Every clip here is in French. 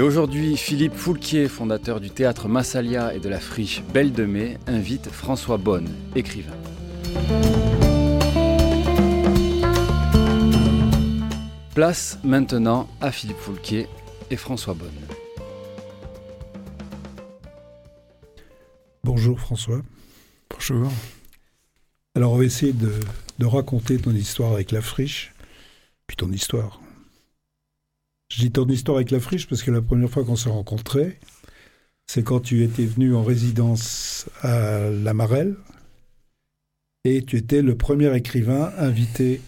Et aujourd'hui, Philippe Foulquier, fondateur du théâtre Massalia et de la friche Belle de Mai, invite François Bonne, écrivain. Place maintenant à Philippe Foulquier et François Bonne. Bonjour François. Bonjour. Alors on va essayer de, de, raconter ton histoire avec la friche, puis ton histoire. Je dis ton histoire avec la friche parce que la première fois qu'on s'est rencontrés, c'est quand tu étais venu en résidence à La Marelle, et tu étais le premier écrivain invité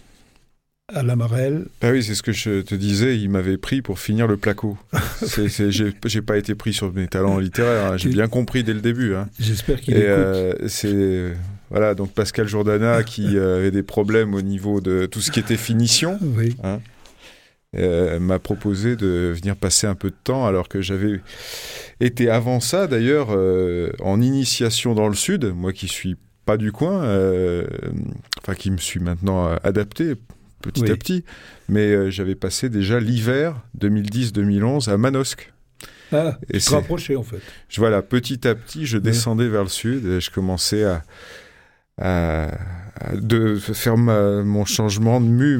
à la Marelle. Ah oui, c'est ce que je te disais, il m'avait pris pour finir le placo. J'ai pas été pris sur mes talents littéraires, hein. j'ai bien compris dès le début. Hein. J'espère qu'il écoute. Euh, c'est voilà, donc Pascal Jourdana qui euh, avait des problèmes au niveau de tout ce qui était finition. Oui. Hein, euh, m'a proposé de venir passer un peu de temps alors que j'avais été avant ça d'ailleurs euh, en initiation dans le sud, moi qui suis pas du coin, euh, enfin qui me suis maintenant adapté petit Oui. à petit, mais j'avais passé déjà l'hiver 2010-2011 à Manosque. Ah, Et c'est- rapprochais en fait. Je, voilà, petit à petit, je descendais vers le sud et je commençais à, à- à de faire ma- mon changement de mue,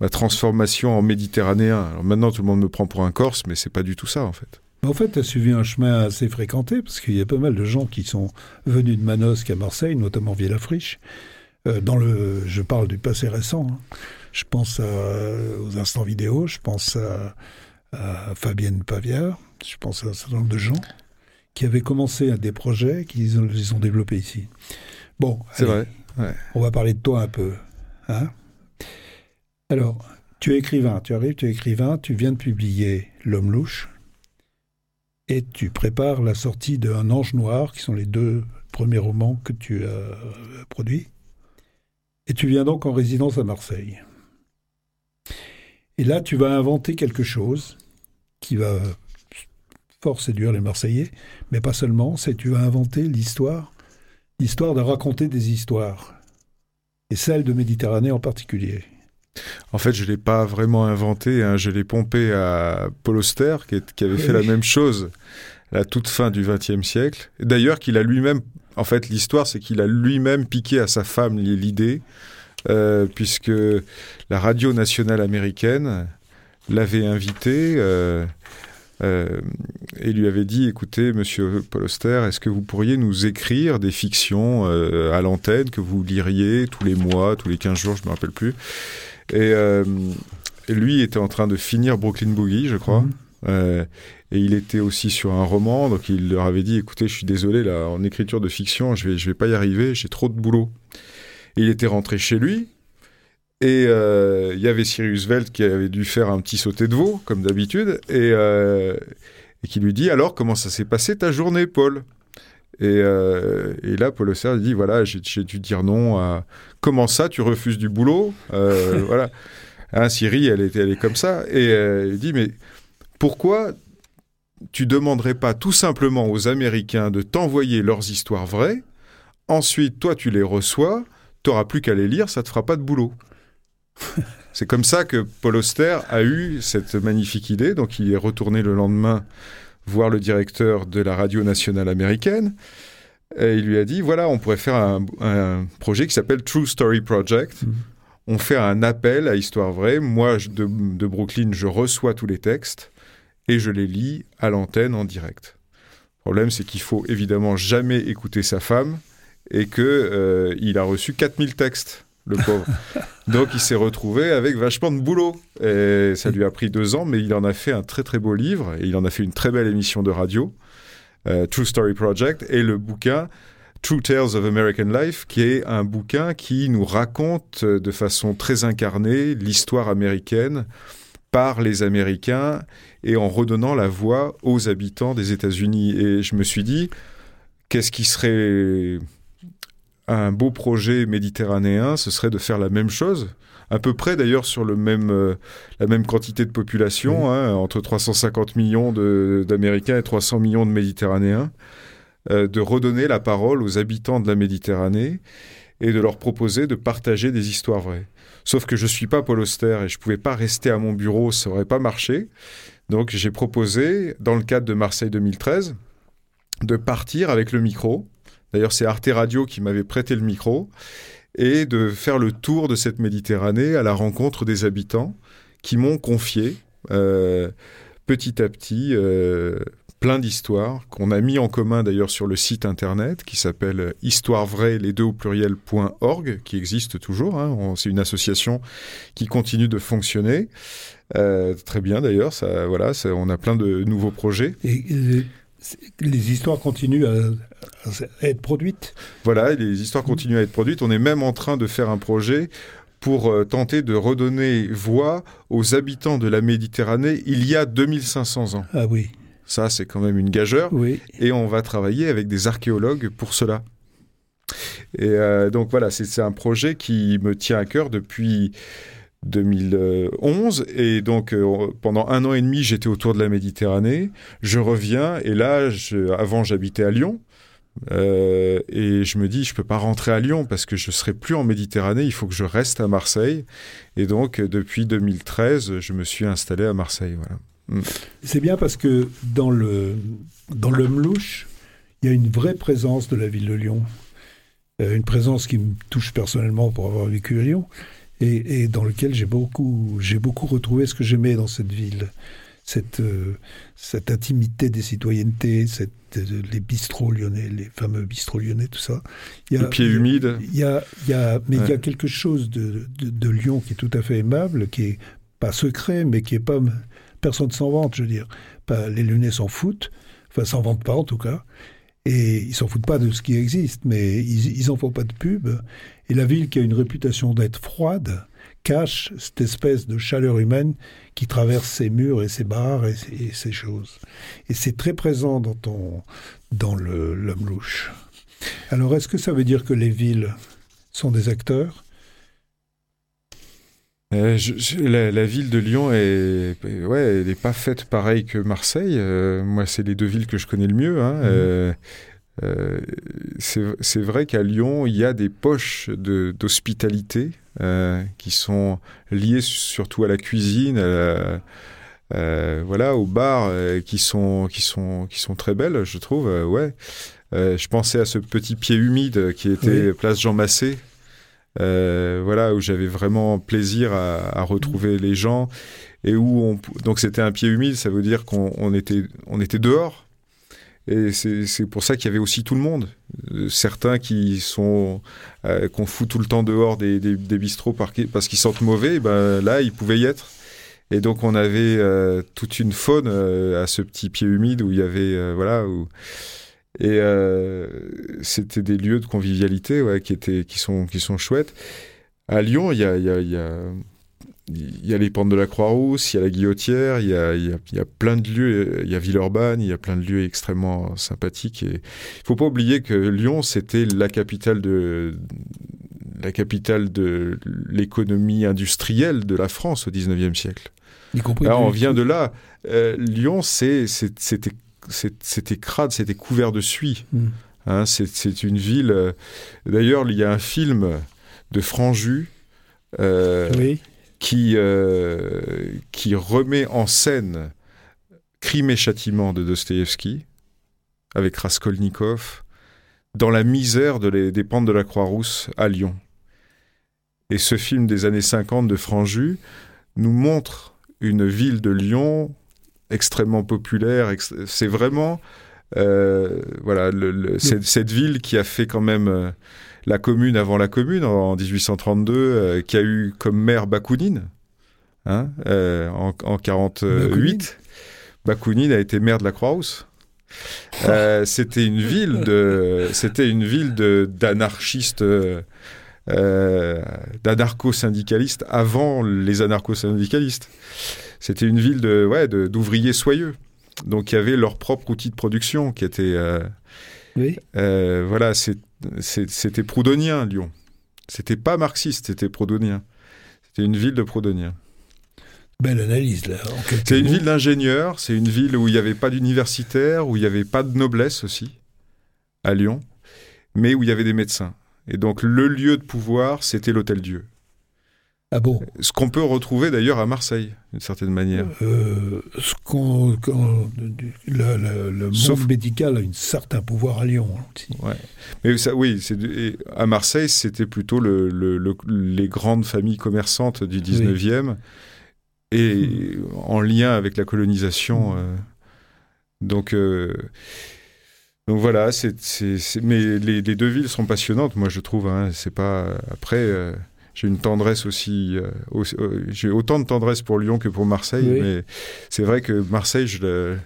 ma, ma transformation en méditerranéen. Alors maintenant, tout le monde me prend pour un Corse, mais c'est pas du tout ça en fait. En fait, tu as suivi un chemin assez fréquenté, parce qu'il y a pas mal de gens qui sont venus de Manosque à Marseille, notamment via la friche. Euh, dans le, je parle du passé récent. hein. Je pense à- aux instants vidéo, je pense à, à Fabienne Paviard, je pense à un certain nombre de gens qui avaient commencé à des projets qu'ils ont, les ont développés ici. Bon, C'est vrai. on va parler de toi un peu. Hein Alors, tu es écrivain, tu arrives, tu es écrivain, tu viens de publier L'homme louche et tu prépares la sortie de Un ange noir, qui sont les deux premiers romans que tu as euh, produits. Et tu viens donc en résidence à Marseille. Et là, tu vas inventer quelque chose qui va fort séduire les Marseillais, mais pas seulement, c'est tu vas inventer l'histoire, l'histoire de raconter des histoires, et celle de Méditerranée en particulier. En fait, je l'ai pas vraiment inventé, hein, je l'ai pompé à Paul Auster, qui, est- qui avait fait la même chose à la toute fin du XXe siècle. D'ailleurs, qu'il a lui-même, en fait, l'histoire, c'est qu'il a lui-même piqué à sa femme l'idée, euh, puisque la radio nationale américaine l'avait invité euh, euh, et lui avait dit écoutez, monsieur Paul Auster, est-ce que vous pourriez nous écrire des fictions euh, à l'antenne que vous liriez tous les mois, tous les 15 jours, je me rappelle plus et, euh, et lui était en train de finir Brooklyn Boogie, je crois. Mhm. Euh, et il était aussi sur un roman, donc il leur avait dit écoutez, je suis désolé, là, en écriture de fiction, je vais, je vais pas y arriver, j'ai trop de boulot. Et il était rentré chez lui, et euh, il y avait Cyrus Veld qui avait dû faire un petit sauté de veau, comme d'habitude, et, euh, et qui lui dit alors, comment ça s'est passé ta journée, Paul? Et, euh, et là, Paul Auster dit voilà, j'ai dû dire non à comment ça, tu refuses du boulot? Euh, Voilà. Hein, Siri, elle est, elle comme ça. Et euh, il dit mais pourquoi tu demanderais pas tout simplement aux Américains de t'envoyer leurs histoires vraies? Ensuite, toi, tu les reçois, t'auras plus qu'à les lire, ça te fera pas de boulot. C'est comme ça que Paul Auster a eu cette magnifique idée. Donc, il est retourné le lendemain voir le directeur de la radio nationale américaine. Et il lui a dit voilà, on pourrait faire un, un projet qui s'appelle True Story Project. Mhm. On fait un appel à histoire vraie. Moi, je- de, de Brooklyn, je reçois tous les textes et je les lis à l'antenne en direct. Le problème, c'est qu'il faut évidemment jamais écouter sa femme et que euh, il a reçu 4000 textes, le pauvre. Donc, il s'est retrouvé avec vachement de boulot. Et ça lui a pris deux ans, mais il en a fait un très très beau livre et il en a fait une très belle émission de radio, euh, True Story Project, et le bouquin True Tales of American Life, qui est un bouquin qui nous raconte euh, de façon très incarnée l'histoire américaine par les Américains et en redonnant la voix aux habitants des États-Unis. Et je me suis dit, qu'est-ce qui serait un beau projet méditerranéen Ce serait de faire la même chose, à peu près d'ailleurs sur le même, euh, la même quantité de population, hein, entre 350 millions d'Américains et 300 millions de Méditerranéens, euh, de redonner la parole aux habitants de la Méditerranée et de leur proposer de partager des histoires vraies. Sauf que je suis pas Paul Auster et je pouvais pas rester à mon bureau, ça aurait pas marché. Donc j'ai proposé, dans le cadre de Marseille 2013, de partir avec le micro. D'ailleurs, c'est Arte Radio qui m'avait prêté le micro et de faire le tour de cette Méditerranée à la rencontre des habitants qui m'ont confié euh, petit à petit euh, plein d'histoires qu'on a mis en commun d'ailleurs sur le site internet qui s'appelle Histoire vraie les deux au pluriel.org qui existe toujours. Hein. C'est une association qui continue de fonctionner. Euh, très bien d'ailleurs, on a plein de nouveaux projets. Et, les histoires continuent à, être produites Voilà, les histoires continuent à être produites. On est même en train de faire un projet pour euh, tenter de redonner voix aux habitants de la Méditerranée il y a 2500 ans. Ah oui. Ça, c'est quand même une gageure. Oui. Et on va travailler avec des archéologues pour cela. Et euh, donc voilà, c'est un projet qui me tient à cœur depuis 2011 et donc euh, pendant un an et demi j'étais autour de la Méditerranée. Je reviens et là avant j'habitais à Lyon. Euh, et je me dis je peux pas rentrer à Lyon parce que je serai plus en Méditerranée. Il faut que je reste à Marseille. Et donc depuis 2013 je me suis installé à Marseille voilà. Mm. c'est bien parce que dans le dans le Mlouche il y a une vraie présence de la ville de Lyon. Euh, une présence qui me touche personnellement pour avoir vécu à Lyon et, dans lequel j'ai beaucoup, j'ai beaucoup retrouvé ce que j'aimais dans cette ville. Cette, euh, cette intimité des citoyennetés, cette, euh, les bistrots lyonnais, les fameux bistrots lyonnais, tout ça. Il y a, les pieds humides. Il y a, il y a, mais il y a quelque chose de, de, Lyon qui est tout à fait aimable, qui est pas secret, mais qui est pas. Personne s'en vante, je veux dire. Pas, les Lyonnais s'en foutent, enfin s'en vantent pas en tout cas. Et ils s'en foutent pas de ce qui existe, mais ils, ils en font pas de pub. Et la ville qui a une réputation d'être froide cache cette espèce de chaleur humaine qui traverse ses murs et ses bars et, ces choses. Et c'est très présent dans ton, dans le l'homme louche. Alors, est-ce que ça veut dire que les villes sont des acteurs? Euh, la, ville de Lyon est, ouais, elle n'est pas faite pareil que Marseille. Euh, moi, c'est les deux villes que je connais le mieux. Hein. Mmh. Euh, euh, c'est vrai qu'à Lyon, il y a des poches d'hospitalité euh, qui sont liées surtout à la cuisine, euh, voilà, aux bars, qui sont qui sont qui sont très belles, je trouve. ouais. je pensais à ce petit pied humide qui était place Jean Massé. voilà où j'avais vraiment plaisir à, retrouver les gens et où on donc c'était un pied humide ça veut dire qu'on était on était dehors et c'est pour ça qu'il y avait aussi tout le monde. Euh, certains qui sont euh, qu'on fout tout le temps dehors des, des, des bistrots parce qu'ils sentent mauvais, ben là ils pouvaient y être. Et donc on avait euh, toute une faune à ce petit pied humide où il y avait voilà et c'était des lieux de convivialité qui étaient qui sont qui sont chouettes. À Lyon, il y a il y a les pentes de la Croix-Rousse, il y a la Guillotière, il y a, il, y a, il y a, plein de lieux, il y a Villeurbanne, il y a plein de lieux extrêmement sympathiques. Et il faut pas oublier que Lyon, c'était la capitale de la capitale de l'économie industrielle de la France au 19e siècle. On vient de là. Euh, Lyon, c'était crade, c'était couvert de suie. Mm. Hein, c'est une ville. Euh, d'ailleurs, il y a un film de Franju. Euh, oui qui, euh, qui remet en scène Crime et châtiment de Dostoïevski, avec Raskolnikov, dans la misère de des pentes de la Croix-Rousse à Lyon. Et ce film des années 50 de Franju nous montre une ville de Lyon extrêmement populaire. C'est vraiment euh, voilà cette, ville qui a fait quand même euh, la commune avant la commune en 1832, euh, qui a eu comme maire Bakounine hein, euh, en, en 48. Bakounine a été maire de la Croix-Rousse. Euh, c'était une ville de, c'était une ville de d'anarchistes, euh, d'anarcho-syndicalistes avant les anarcho-syndicalistes. C'était une ville de, ouais, d'ouvriers soyeux. Donc, il y avait leur propre outil de production qui était Oui. Voilà, c'est- c'était proudhonien, Lyon. C'était pas marxiste, c'était proudhonien. C'était une ville de proudhoniens. Belle analyse, là. C'est une ville d'ingénieurs, c'est une ville où il n'y avait pas d'universitaires, où il n'y avait pas de noblesse aussi, à Lyon, mais où il y avait des médecins. Et donc le lieu de pouvoir, c'était l'Hôtel Dieu. Ah bon Ce qu'on peut retrouver d'ailleurs à Marseille, d'une certaine manière. Euh, ce qu'on, le, le- le monde Sauf- médical a un certain pouvoir à Lyon. hein, aussi. Mais ça, oui, c'est à Marseille, c'était plutôt le- le- le- les grandes familles commerçantes du 19e et en lien avec la colonisation. euh. donc, euh, donc voilà, c'est- mais les, les deux villes sont passionnantes, moi je trouve. hein. c'est pas après. J'ai une tendresse aussi, euh, aussi- euh, j'ai autant de tendresse pour Lyon que pour Marseille, Oui. mais c'est vrai que Marseille, je, le-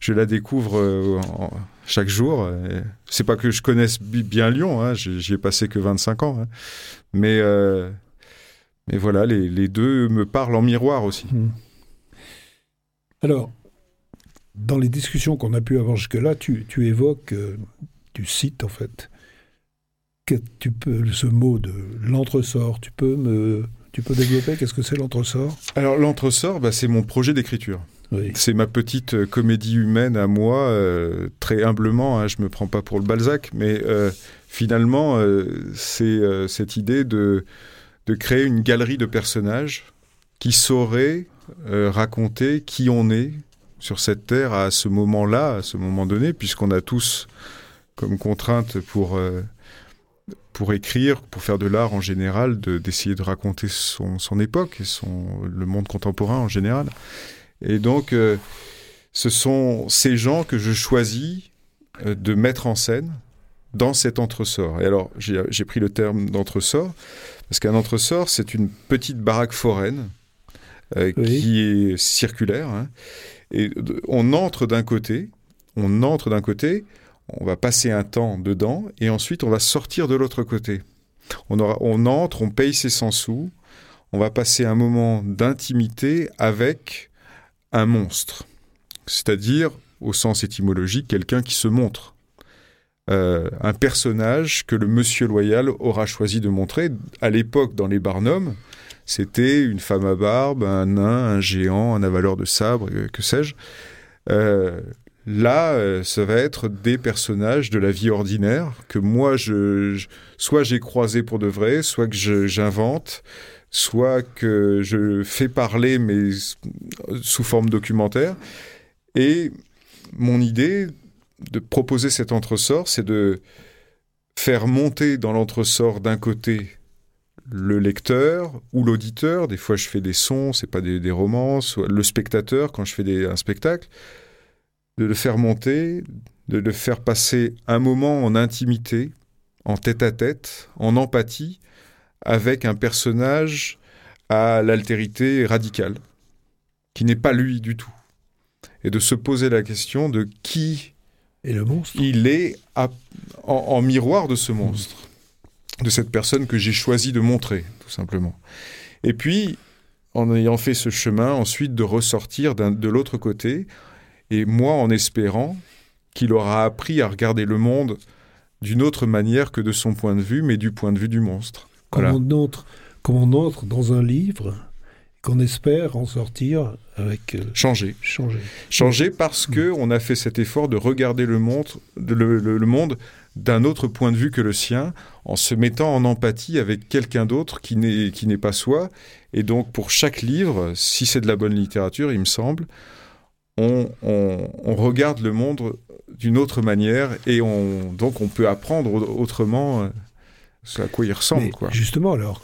je la découvre euh, en- chaque jour. C'est pas que je connaisse bi- bien Lyon, hein, j'y ai passé que 25 ans, hein. mais, mais voilà, les, les deux me parlent en miroir aussi. Hmm. Alors, dans les discussions qu'on a pu avoir jusque-là, tu, tu évoques, tu cites en fait, que tu peux, ce mot de l'entresort, tu peux me, tu peux développer Qu'est-ce que c'est l'entresort? Alors l'entresort, bah, c'est mon projet d'écriture. Oui. C'est ma petite euh, comédie humaine à moi, euh, très humblement, hein, je me prends pas pour le Balzac, mais euh, finalement, euh, c'est cette idée de, de créer une galerie de personnages qui sauraient raconter qui on est sur cette terre à ce moment-là, à ce moment donné, puisqu'on a tous comme contrainte pour, pour écrire, pour faire de l'art en général, de- d'essayer de, raconter son, son époque et son, le monde contemporain en général. Et donc, euh, ce sont ces gens que je choisis euh, de mettre en scène dans cet entresort. Et alors, j'ai pris le terme d'entresort, parce qu'un entresort, c'est une petite baraque foraine euh, Oui. qui est circulaire. hein. et on entre d'un côté, on entre d'un côté, on va passer un temps dedans, et ensuite on va sortir de l'autre côté. On, entre, on paye ses 100 sous, on va passer un moment d'intimité avec un monstre, c'est-à-dire, au sens étymologique, quelqu'un qui se montre. Euh, un personnage que le monsieur loyal aura choisi de montrer. À l'époque, dans les Barnums, c'était une femme à barbe, un nain, un géant, un avaleur de sabre, que sais-je. Euh, là, euh, ça va être des personnages de la vie ordinaire que moi, je, soit j'ai croisé pour de vrai, soit que j'invente, soit que je fais parler, mais sous forme documentaire. Et mon idée de proposer cet entresort, c'est de faire monter dans l'entresort d'un côté le lecteur ou l'auditeur. Des fois, je fais des sons, c'est pas des, des romances. Le spectateur, quand je fais des- un spectacle, de le faire monter, de le faire passer un moment en intimité, en tête-à-tête, en empathie, avec un personnage à l'altérité radicale, qui n'est pas lui du tout. Et de se poser la question de qui Et le monstre il est à- en, en miroir de ce monstre, de cette personne que j'ai choisi de montrer, tout simplement. Et puis, en ayant fait ce chemin, ensuite de ressortir de l'autre côté, et moi en espérant qu'il aura appris à regarder le monde d'une autre manière que de son point de vue, mais du point de vue du monstre. Comme, Voilà. on entre, comme on entre dans un livre, qu'on espère en sortir avec euh, Changer. changer. Changer parce que on a fait cet effort de regarder le monde, de- le, le- le monde d'un autre point de vue que le sien, en se mettant en empathie avec quelqu'un d'autre qui n'est qui n'est pas soi. Et donc pour chaque livre, si c'est de la bonne littérature, il me semble, on, on- on regarde le monde d'une autre manière et on donc on peut apprendre au- autrement euh, ce à quoi il ressemble. Mais quoi. justement, alors,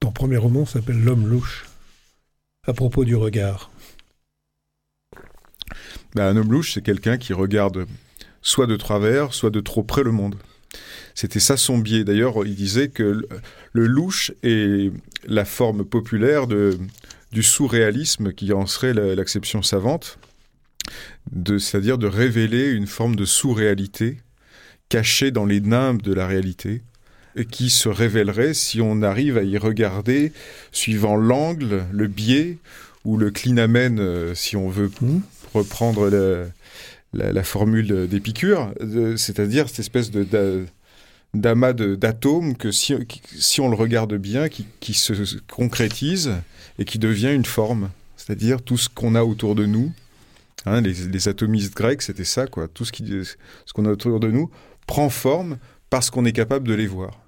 ton premier roman s'appelle L'homme louche. À propos du regard. Ben, un homme louche, c'est quelqu'un qui regarde soit de travers, soit de trop près le monde. C'était ça son biais. D'ailleurs, il disait que le, louche est la forme populaire de, du sous-réalisme qui en serait la- l'acception savante, c'est-à-dire de révéler une forme de sous-réalité cachée dans les nimbes de la réalité et qui se révélerait si on arrive à y regarder suivant l'angle, le biais ou le clinamen, euh, si on veut Hmm reprendre le- la, formule d'Épicure, c'est-à-dire cette espèce de, d'amas d'atomes que si, si, on le regarde bien, qui, qui, se concrétise et qui devient une forme, c'est-à-dire tout ce qu'on a autour de nous. Hein, les, les, atomistes grecs, c'était ça, quoi. Tout ce qu'on ce qu'on a autour de nous prend forme parce qu'on est capable de les voir.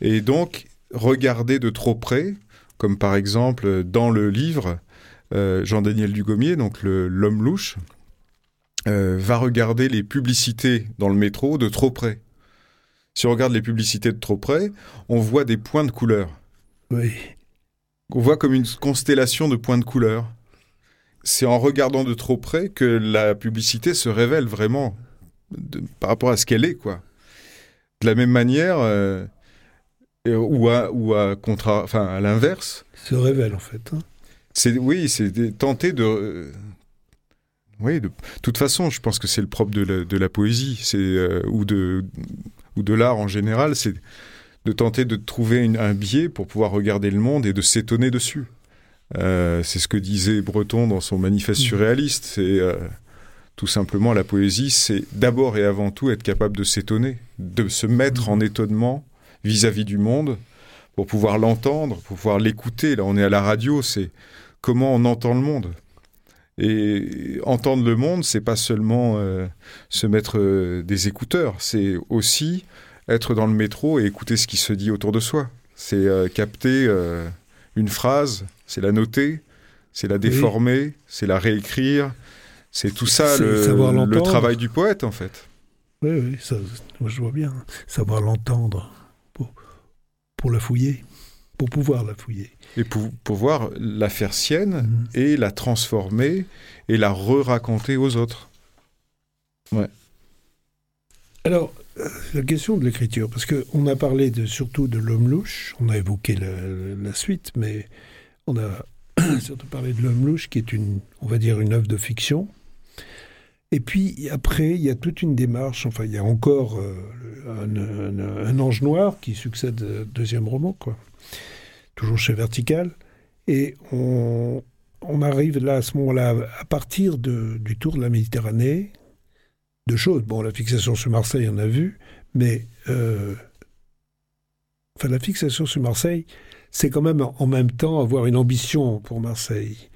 Et? Donc, regarder de trop près, comme par exemple dans le livre, euh, Jean-Daniel Dugommier, donc l'homme louche, euh, va regarder les publicités dans le métro de trop près. Si on regarde les publicités de trop près, on voit des points de couleur. Oui. On voit comme une constellation de points de couleur. C'est en regardant de trop près que la publicité se révèle vraiment par rapport à ce qu'elle est, quoi. De la même manière, euh, ou à, ou à, contra, enfin, à l'inverse. Se révèle, en fait. Hein. C'est, oui, c'est tenter de. oui, de toute façon, je pense que c'est le propre de la, de la poésie, c'est euh, ou de ou de l'art en général, c'est de tenter de trouver un biais pour pouvoir regarder le monde et de s'étonner dessus. Euh, c'est ce que disait Breton dans son manifeste mmh. surréaliste. C'est tout simplement, la poésie, c'est d'abord et avant tout être capable de s'étonner, de se mettre en étonnement vis-à-vis du monde pour pouvoir l'entendre, pour pouvoir l'écouter. Là, on est à la radio, c'est comment on entend le monde. Et entendre le monde, c'est pas seulement euh, se mettre euh, des écouteurs, c'est aussi être dans le métro et écouter ce qui se dit autour de soi. C'est euh, capter une phrase, c'est la noter, c'est la déformer, c'est la réécrire, c'est tout ça le, travail du poète, en fait. Oui, oui, ça, moi je vois bien. Savoir l'entendre pour, pour la fouiller, pour pouvoir la fouiller. Et pour pouvoir la faire sienne mhm. et la transformer et la re-raconter aux autres. Ouais. Alors, la question de l'écriture, parce qu'on a parlé de, surtout de l'homme louche, on a évoqué la, suite, mais on a surtout parlé de l'homme louche, qui est une, on va dire, une œuvre de fiction, et puis après, il y a toute une démarche, enfin il y a encore euh, un, ange noir qui succède au deuxième roman, quoi. Toujours chez Vertical. Et on, arrive là, à ce moment-là, à partir du tour de la Méditerranée, de choses. Bon, la fixation sur Marseille, on a vu, mais euh, enfin, la fixation sur Marseille, c'est quand même en même temps avoir une ambition pour Marseille,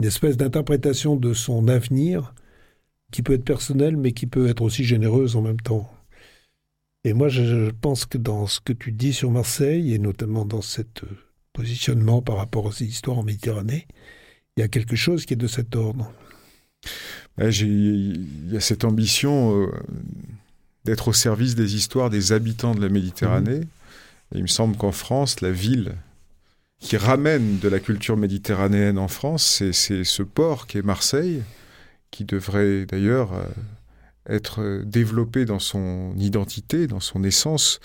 une espèce d'interprétation de son avenir qui peut être personnelle, mais qui peut être aussi généreuse en même temps. Et moi, je pense que dans ce que tu dis sur Marseille, et notamment dans ce euh, positionnement par rapport aux histoires en Méditerranée, il y a quelque chose qui est de cet ordre. Il y a cette ambition euh, d'être au service des histoires des habitants de la Méditerranée. Mhm. il me semble qu'en France, la ville qui ramène de la culture méditerranéenne en France, c'est ce port qui est Marseille qui devrait d'ailleurs euh, être développé dans son identité, dans son essence,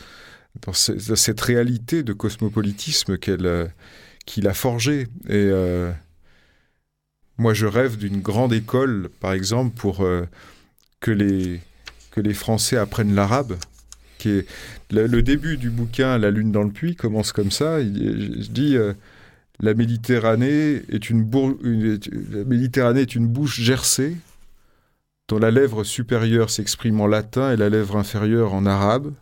dans, cette réalité de cosmopolitisme euh, qu'il a forgée. Et euh, moi, je rêve d'une grande école, par exemple, pour que les Français apprennent l'arabe. Qui est le, début du bouquin La Lune dans le puits commence comme ça. je dis la Méditerranée est une, la Méditerranée est une bouche gercée dont la lèvre supérieure s'exprime en latin et la lèvre inférieure en arabe.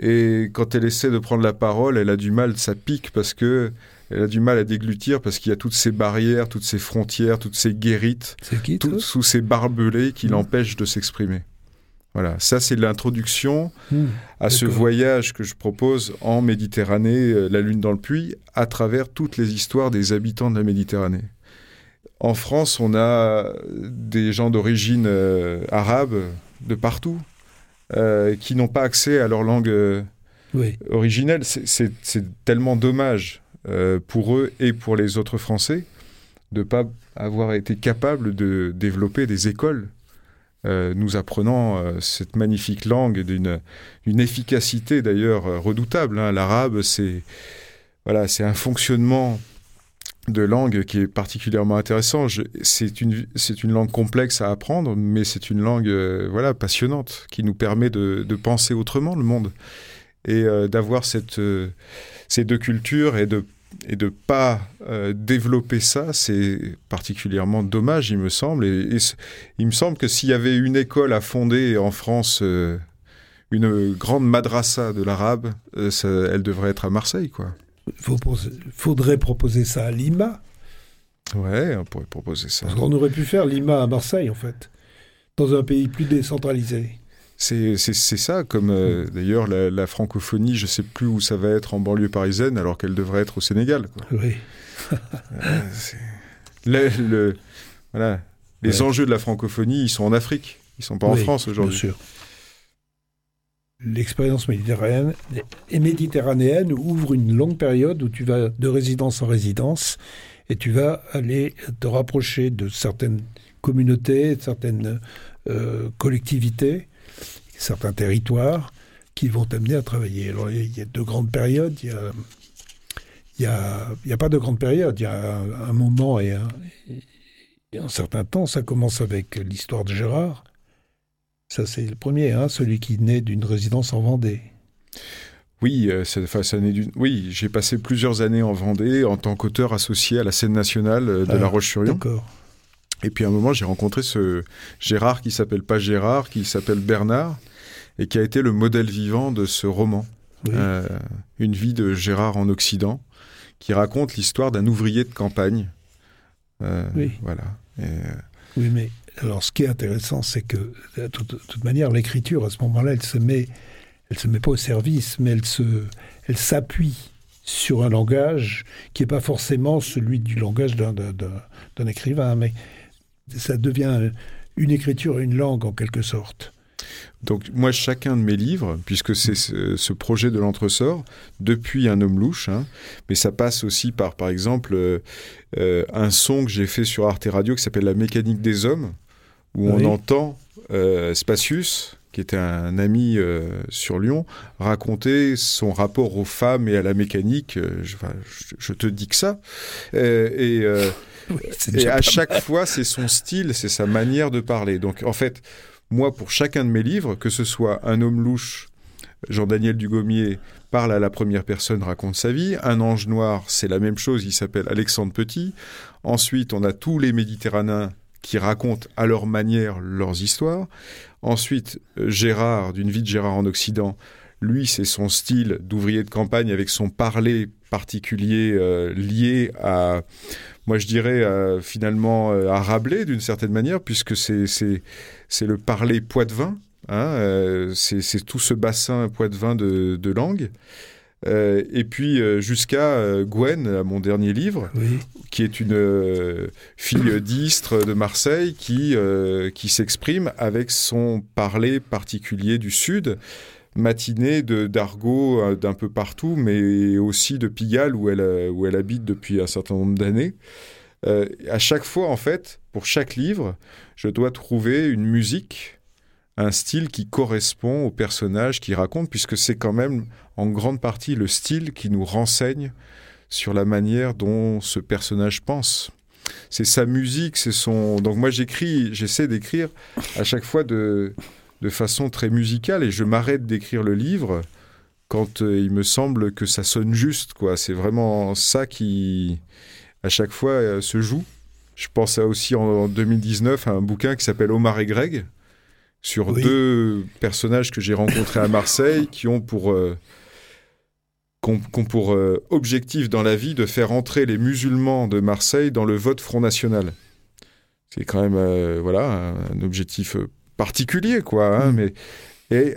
Et quand elle essaie de prendre la parole, elle a du mal, ça pique parce que elle a du mal à déglutir parce qu'il y a toutes ces barrières, toutes ces frontières, toutes ces guérites, sous ces barbelés qui mmh. l'empêchent de s'exprimer. Voilà, ça c'est l'introduction mmh. à ce voyage que je propose en Méditerranée, euh, la lune dans le puits, à travers toutes les histoires des habitants de la Méditerranée. En France, on a des gens d'origine euh, arabe de partout euh, qui n'ont pas accès à leur langue originelle. C'est tellement dommage pour eux et pour les autres Français de ne pas avoir été capables de développer des écoles euh, nous apprenant euh, cette magnifique langue d'une une efficacité d'ailleurs euh, redoutable. Hein. L'arabe, c'est voilà, c'est un fonctionnement de langue qui est particulièrement intéressant. C'est une, une langue complexe à apprendre, mais c'est une langue voilà, passionnante qui nous permet de, de penser autrement le monde et d'avoir cette, ces deux cultures et de et de pas euh, développer ça, c'est particulièrement dommage, il me semble. Et, il me semble que s'il y avait une école à fonder en France, euh, une grande madrasa de l'arabe, euh, elle devrait être à Marseille, quoi. Il faudrait proposer ça à Lima. Ouais, on pourrait proposer ça. Parce qu'on aurait pu faire Lima à Marseille, en fait, dans un pays plus décentralisé. C'est ça, comme euh, d'ailleurs la, francophonie, je ne sais plus où ça va être en banlieue parisienne, alors qu'elle devrait être au Sénégal. Oui. le, voilà. Les enjeux de la francophonie, ils sont en Afrique, ils ne sont pas en France aujourd'hui. Bien sûr. L'expérience méditerranéenne, et méditerranéenne ouvre une longue période où tu vas de résidence en résidence et tu vas aller te rapprocher de certaines communautés, de certaines euh, collectivités certains territoires qui vont t'amener à travailler. Alors, il y a deux grandes périodes. Il y a, il y a, il y a pas de grande période. Il y a un, moment et un, et un, certain temps. Ça commence avec l'histoire de Gérard. Ça, c'est le premier, hein, celui qui naît d'une résidence en Vendée. Oui, euh, ça, ça oui j'ai passé plusieurs années en Vendée en tant qu'auteur associé à la scène nationale euh, de La ah, Roche-sur-Yon. D'accord. Et puis à un moment, j'ai rencontré ce Gérard qui s'appelle pas Gérard, qui s'appelle Bernard, et qui a été le modèle vivant de ce roman, euh, Une vie de Gérard en Occident, qui raconte l'histoire d'un ouvrier de campagne. Euh, oui. Voilà. Euh, oui, mais alors ce qui est intéressant, c'est que de toute, manière, l'écriture à ce moment-là, elle se met, elle se met pas au service, mais elle se, elle s'appuie sur un langage qui n'est pas forcément celui du langage d'un écrivain, mais ça devient une écriture et une langue en quelque sorte. Donc moi, chacun de mes livres, puisque c'est ce, projet de l'entresort, depuis Un homme louche, hein, mais ça passe aussi par, par exemple, euh, euh, un son que j'ai fait sur Arte Radio qui s'appelle La mécanique des hommes, où on entend euh, Spacius, qui était un ami sur Lyon, raconter son rapport aux femmes et à la mécanique. Je, te dis que ça. et, et à chaque fois, c'est son style, c'est sa manière de parler. Donc en fait, moi, pour chacun de mes livres, que ce soit Un homme louche, Jean-Daniel Dugommier parle à la première personne, raconte sa vie. Un ange noir, c'est la même chose, il s'appelle Alexandre Petit. Ensuite, on a tous les Méditerranéens qui racontent à leur manière leurs histoires. Ensuite, Gérard, d'une vie de Gérard en Occident, lui, c'est son style d'ouvrier de campagne avec son parler particulier euh, lié à, moi je dirais euh, finalement euh, à Rabelais d'une certaine manière, puisque c'est le parler poitevin, hein, c'est tout ce bassin poitevin de, de langue. et puis jusqu'à Gwen, mon dernier livre, qui est une fille d'Istre de Marseille qui, qui s'exprime avec son parler particulier du Sud matinée de d'argot euh, d'un peu partout, mais aussi de Pigalle où elle, euh, où elle habite depuis un certain nombre d'années. Euh, à chaque fois, en fait, pour chaque livre, je dois trouver une musique, un style qui correspond au personnage qui raconte, puisque c'est quand même en grande partie le style qui nous renseigne sur la manière dont ce personnage pense. C'est sa musique, c'est son. Donc moi j'écris, j'essaie d'écrire à chaque fois de de façon très musicale et je m'arrête d'écrire le livre quand euh, il me semble que ça sonne juste. quoi. C'est vraiment ça qui, à chaque fois, euh, se joue. Je pense à aussi en, 2019 à un bouquin qui s'appelle Omar et Greg sur deux personnages que j'ai rencontrés à Marseille qui ont pour euh, pour objectif dans la vie de faire entrer les musulmans de Marseille dans le vote Front National. C'est quand même voilà un objectif particulier, quoi. Hein, mm. mais et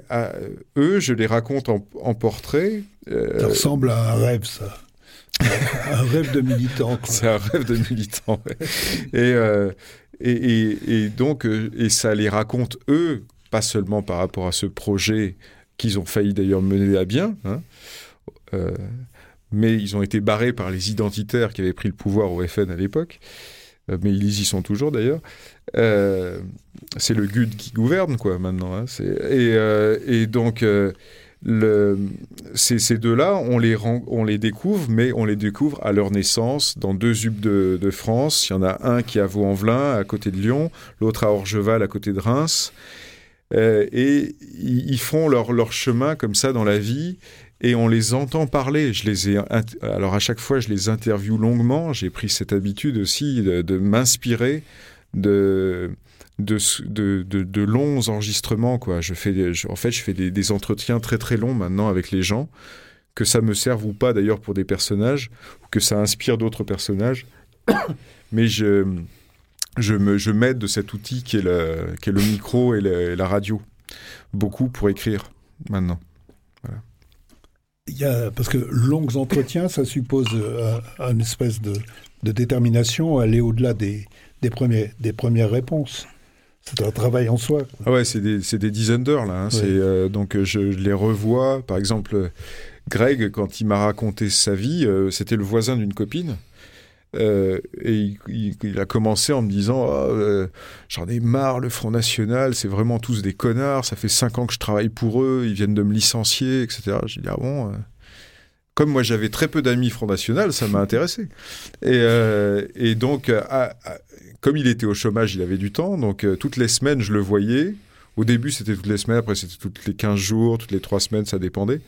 eux, je les raconte en, portrait. Euh, ça ressemble à un rêve, ça. un rêve de militant. C'est un rêve de militant. Euh, et, et, et, donc, euh, et ça les raconte eux, pas seulement par rapport à ce projet qu'ils ont failli d'ailleurs mener à bien, hein, mais ils ont été barrés par les identitaires qui avaient pris le pouvoir au FN à l'époque. Euh, mais ils y sont toujours d'ailleurs. Euh, c'est le GUD qui gouverne, quoi, maintenant. Hein, et, euh, et, donc, ces, deux-là, on les, découvre, mais on les découvre à leur naissance dans deux UB de, France. Il y en a un qui est à Vaux-en-Velin, à côté de Lyon, l'autre à Orgeval, à côté de Reims. et ils, font leur chemin comme ça dans la vie. Et on les entend parler. Je les ai, alors à chaque fois, je les interviewe longuement. J'ai pris cette habitude aussi de, m'inspirer de de, longs enregistrements. Quoi. Je fais, en fait, je fais des, entretiens très très longs maintenant avec les gens, que ça me serve ou pas d'ailleurs pour des personnages, ou que ça inspire d'autres personnages. Mais je, je, me, je m'aide de cet outil qui est le, qui est le micro et, la radio. Beaucoup pour écrire maintenant. Il y a, parce que longs entretiens, ça suppose euh, une espèce de, de, détermination à aller au-delà des, des, premiers, des premières réponses. C'est un travail en soi. Ah ouais, c'est des, des, dizaines d'heures là. Hein. Euh, donc je les revois. Par exemple, Greg, quand il m'a raconté sa vie, euh, c'était le voisin d'une copine. Euh, et il, a commencé en me disant ah, euh, J'en ai marre, le Front National, c'est vraiment tous des connards, ça fait cinq ans que je travaille pour eux, ils viennent de me licencier, etc. J'ai dit Ah bon euh. Comme moi j'avais très peu d'amis Front National, ça m'a intéressé. Et, donc, comme il était au chômage, il avait du temps, donc toutes les semaines je le voyais. Au début c'était toutes les semaines, après c'était toutes les 15 jours, toutes les trois semaines, ça dépendait.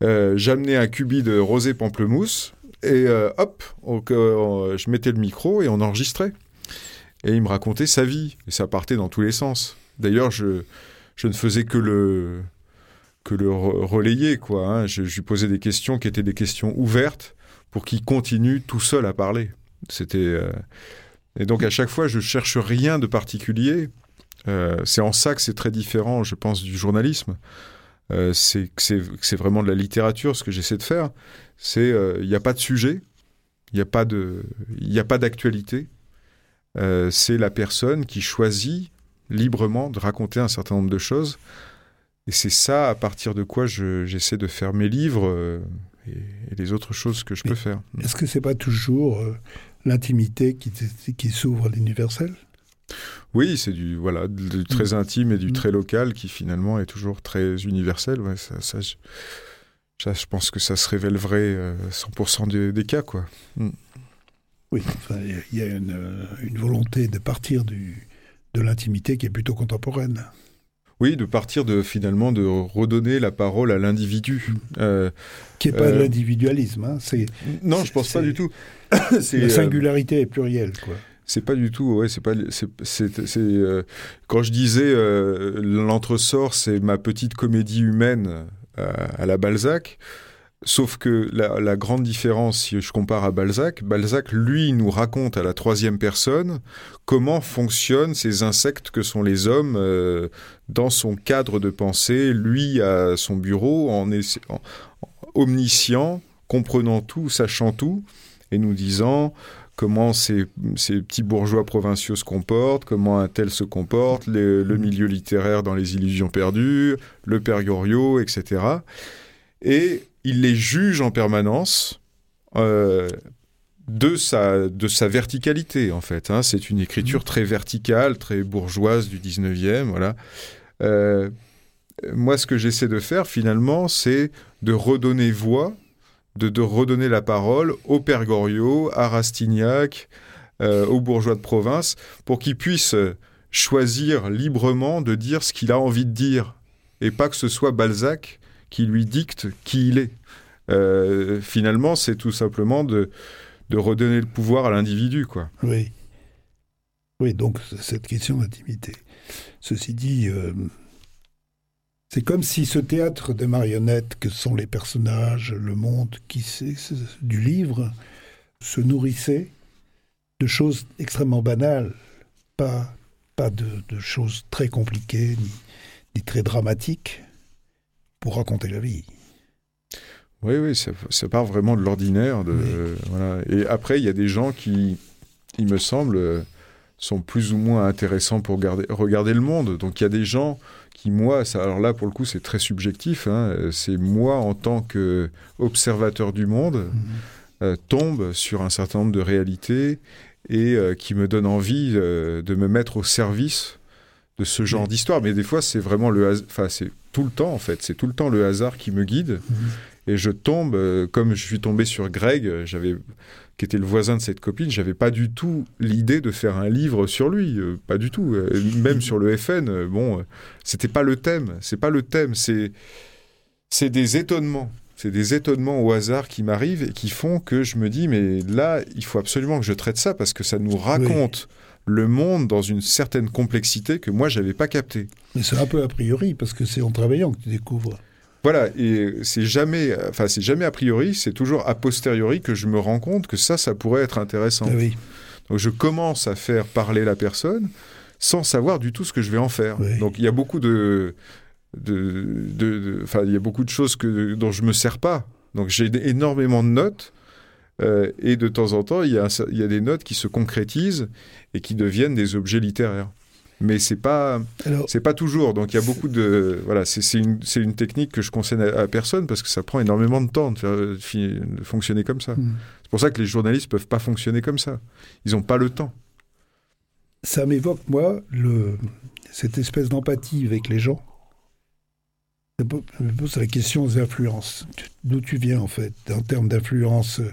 J'amenais un cubi de rosé pamplemousse et euh, hop, je mettais le micro et on enregistrait. Et il me racontait sa vie. Et ça partait dans tous les sens. D'ailleurs, je, ne faisais que le, que le relayer. Quoi, hein. je, lui posais des questions qui étaient des questions ouvertes pour qu'il continue tout seul à parler. C'était. Euh, et donc à chaque fois, je cherche rien de particulier. Euh, c'est en ça que c'est très différent, je pense, du journalisme. C'est c'est vraiment de la littérature, ce que j'essaie de faire c'est il euh, n'y a pas de sujet, il n'y a pas de, il a pas d'actualité. Euh, c'est la personne qui choisit librement de raconter un certain nombre de choses. Et c'est ça à partir de quoi j'essaie de faire mes livres euh, et, les autres choses que je peux faire. Est-ce que c'est pas toujours l'intimité qui, qui s'ouvre à l'universel? Oui, c'est du voilà du très mm. intime et du mm. très local qui finalement est toujours très universel. Ouais, ça, ça je pense que ça se révèle vrai 100% euh, des, cas, quoi. Mm. Oui, il y a une, une, volonté de partir du, de l'intimité qui est plutôt contemporaine. Oui, de partir de finalement de redonner la parole à l'individu. Euh, qui n'est pas de euh, l'individualisme. Hein, non, je pense pas du tout. la singularité est plurielle, quoi. C'est pas du tout, ouais, c'est pas, c'est, quand je disais l'entresort, c'est ma petite comédie humaine à, la Balzac. Sauf que la, grande différence, si je compare à Balzac, Balzac, lui, nous raconte à la troisième personne comment fonctionnent ces insectes que sont les hommes euh, dans son cadre de pensée, lui à son bureau, en, omniscient, comprenant tout, sachant tout, et nous disant comment ces, petits bourgeois provinciaux se comportent, comment un tel se comporte, le mm. milieu littéraire dans Les Illusions perdues, le Père Goriot, etc. Et il les juge en permanence euh, de, sa, de sa verticalité, en fait. Hein. C'est une écriture mm. très verticale, très bourgeoise du 19e, voilà. Euh, moi, ce que j'essaie de faire, finalement, c'est de redonner voix de, redonner la parole au Père Goriot, à Rastignac, euh, aux bourgeois de province, pour qu'ils puissent choisir librement de dire ce qu'il a envie de dire, et pas que ce soit Balzac qui lui dicte qui il est. Euh, finalement, c'est tout simplement de, redonner le pouvoir à l'individu, quoi. Oui. Oui, donc cette question d'intimité. Ceci dit, euh, c'est comme si ce théâtre de marionnettes que sont les personnages, le monde qui du livre, se nourrissait de choses extrêmement banales, pas, pas de, choses très compliquées ni, très dramatiques pour raconter la vie. Oui, oui, ça, part vraiment de l'ordinaire. Et après, il y a des gens qui, il me semble, sont plus ou moins intéressants pour regarder le monde. Donc il y a des gens qui, moi, ça, alors là, pour le coup, c'est très subjectif, hein, c'est moi, en tant qu'observateur du monde, mhm. euh, tombe sur un certain nombre de réalités et euh, qui me donne envie euh, de me mettre au service de ce genre d'histoire. Mais des fois, c'est vraiment le enfin, c'est tout le temps, en fait, c'est tout le temps le hasard qui me guide. Mhm. Et je tombe, comme je suis tombé sur Greg, j'avais qui était le voisin de cette copine, j'avais pas du tout l'idée de faire un livre sur lui, euh, pas du tout. Euh, même sur le FN, euh, bon, c'était pas le thème, c'est pas le thème, c'est c'est des étonnements. C'est des étonnements au hasard qui m'arrivent et qui font que je me dis, mais là, il faut absolument que je traite ça parce que ça nous raconte le monde dans une certaine complexité que moi, j'avais pas capté. Mais c'est un peu a priori parce que c'est en travaillant que tu découvres. Voilà, et c'est jamais, enfin, c'est jamais a priori, c'est toujours a posteriori que je me rends compte que ça, ça pourrait être intéressant. Ah oui. Donc je commence à faire parler la personne sans savoir du tout ce que je vais en faire. Oui. Donc il y a beaucoup de, de, enfin il y a beaucoup de choses que dont je me sers pas. Donc j'ai énormément de notes euh, et de temps en temps il y, a il y a des notes qui se concrétisent et qui deviennent des objets littéraires. Mais c'est pas c'est pas toujours. Donc il y a beaucoup de voilà c'est une c'est une technique que je conseille à, à personne parce que ça prend énormément de temps de, faire- fonctionner comme ça. hmm. C'est pour ça que les journalistes peuvent pas fonctionner comme ça. Ils n'ont pas le temps. ça m'évoque, moi, le, cette espèce d'empathie avec les gens. Je me pose la question des influences. D'où tu viens, en fait, en termes d'influence euh,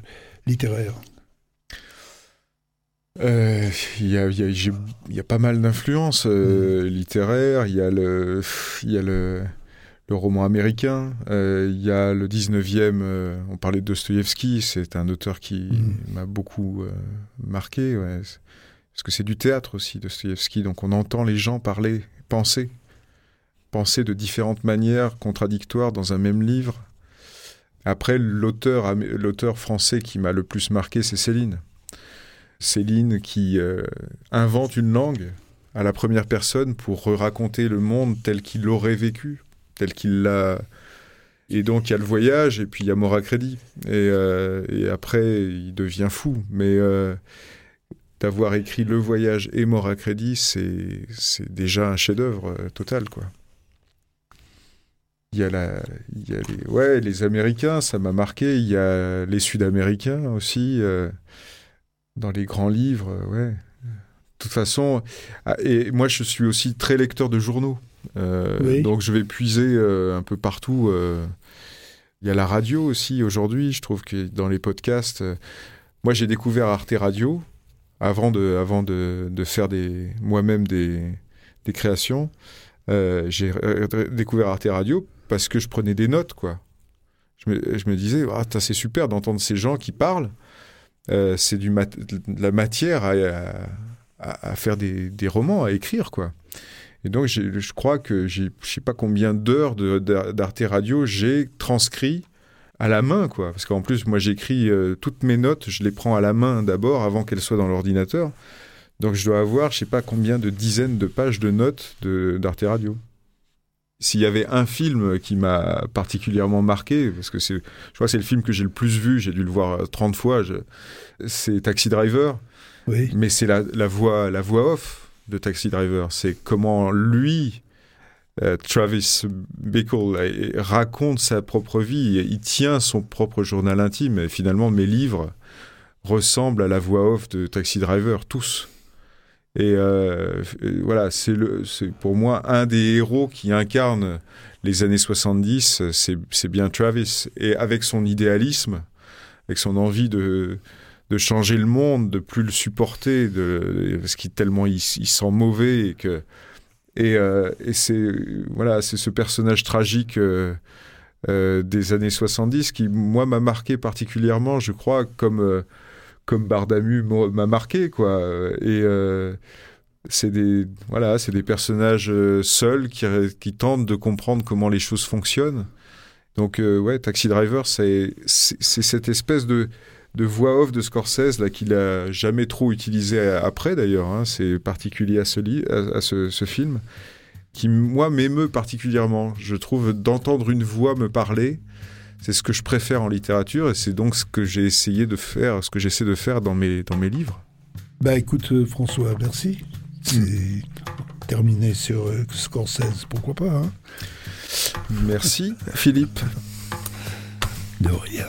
Euh, Il y, a, il y a- j'ai- il y a pas mal d'influences euh, littéraires. Il y a le, il y a le, le roman américain. euh, il y a le 19e. euh, on parlait de Dostoïevski. C'est un auteur qui Mm. m'a beaucoup marqué. ouais. Parce que c'est du théâtre aussi, Dostoïevski. Donc on entend les gens parler, penser. Penser de différentes manières contradictoires dans un même livre. Après, l'auteur français qui m'a le plus marqué, c'est Céline. Céline qui euh, invente une langue à la première personne pour raconter le monde tel qu'il l'aurait vécu, tel qu'il l'a. Et donc il y a le voyage et puis il y a Mort à crédit. Et, euh, et après il devient fou. Mais euh, d'avoir écrit Le voyage et Mort à crédit, c'est déjà un chef-d'œuvre total quoi. Il y a la, les, ouais, les Américains, ça m'a marqué. Il y a les Sud-Américains aussi. Dans les grands livres, euh, ouais. De toute façon, ah, et moi je suis aussi très lecteur de journaux, Euh, Oui. donc je vais puiser euh, un peu partout. Il y a la radio aussi aujourd'hui, je trouve que dans les podcasts, moi j'ai découvert Arte Radio avant de, avant de, de faire des, moi-même des, des créations. J'ai découvert Arte Radio parce que je prenais des notes, quoi. Je me, je me disais, ah, c'est super d'entendre ces gens qui parlent. Euh, c'est de la matière à, faire des, romans, à écrire, quoi. Et donc, je crois que je sais pas combien d'heures d'Arte Radio j'ai transcrit à la main, quoi. Parce qu'en plus, moi, j'écris euh, toutes mes notes, je les prends à la main d'abord, avant qu'elles soient dans l'ordinateur. Donc, je dois avoir, je sais pas combien de dizaines de pages de notes d'Arte Radio. S'il y avait un film qui m'a particulièrement marqué, parce que c'est, je crois que c'est le film que j'ai le plus vu, j'ai dû le voir euh, 30 fois, je- c'est Taxi Driver, Oui. mais c'est la, la voix, la voix off de Taxi Driver. C'est comment lui, euh, Travis Bickle, euh, raconte sa propre vie. Il tient son propre journal intime. Et finalement, mes livres ressemblent à la voix off de Taxi Driver, tous. Et euh, euh, voilà, c'est pour moi un des héros qui incarne les années 70. C'est, c'est bien Travis. Et avec son idéalisme, avec son envie de, changer le monde, de plus le supporter, de, parce qu'il tellement il, sent mauvais et que et, euh, c'est voilà, ce personnage tragique euh, euh, des années 70 qui moi m'a marqué particulièrement, je crois, comme euh, comme Bardamu m'a m'a marqué quoi. Et euh, c'est des voilà, c'est des personnages euh, seuls qui, qui tentent de comprendre comment les choses fonctionnent. Donc euh, ouais, Taxi Driver, c'est cette espèce de de voix off de Scorsese là qu'il a jamais trop utilisé après d'ailleurs. hein. c'est particulier à ce, li- à, ce film qui moi m'émeut particulièrement. Je trouve d'entendre une voix me parler, c'est ce que je préfère en littérature et c'est donc ce que j'ai essayé de faire, ce que j'essaie de faire dans mes dans mes livres. Bah écoute, euh, François, merci. C'est terminé sur euh, Scorsese, pourquoi pas, hein Merci Philippe. De rien.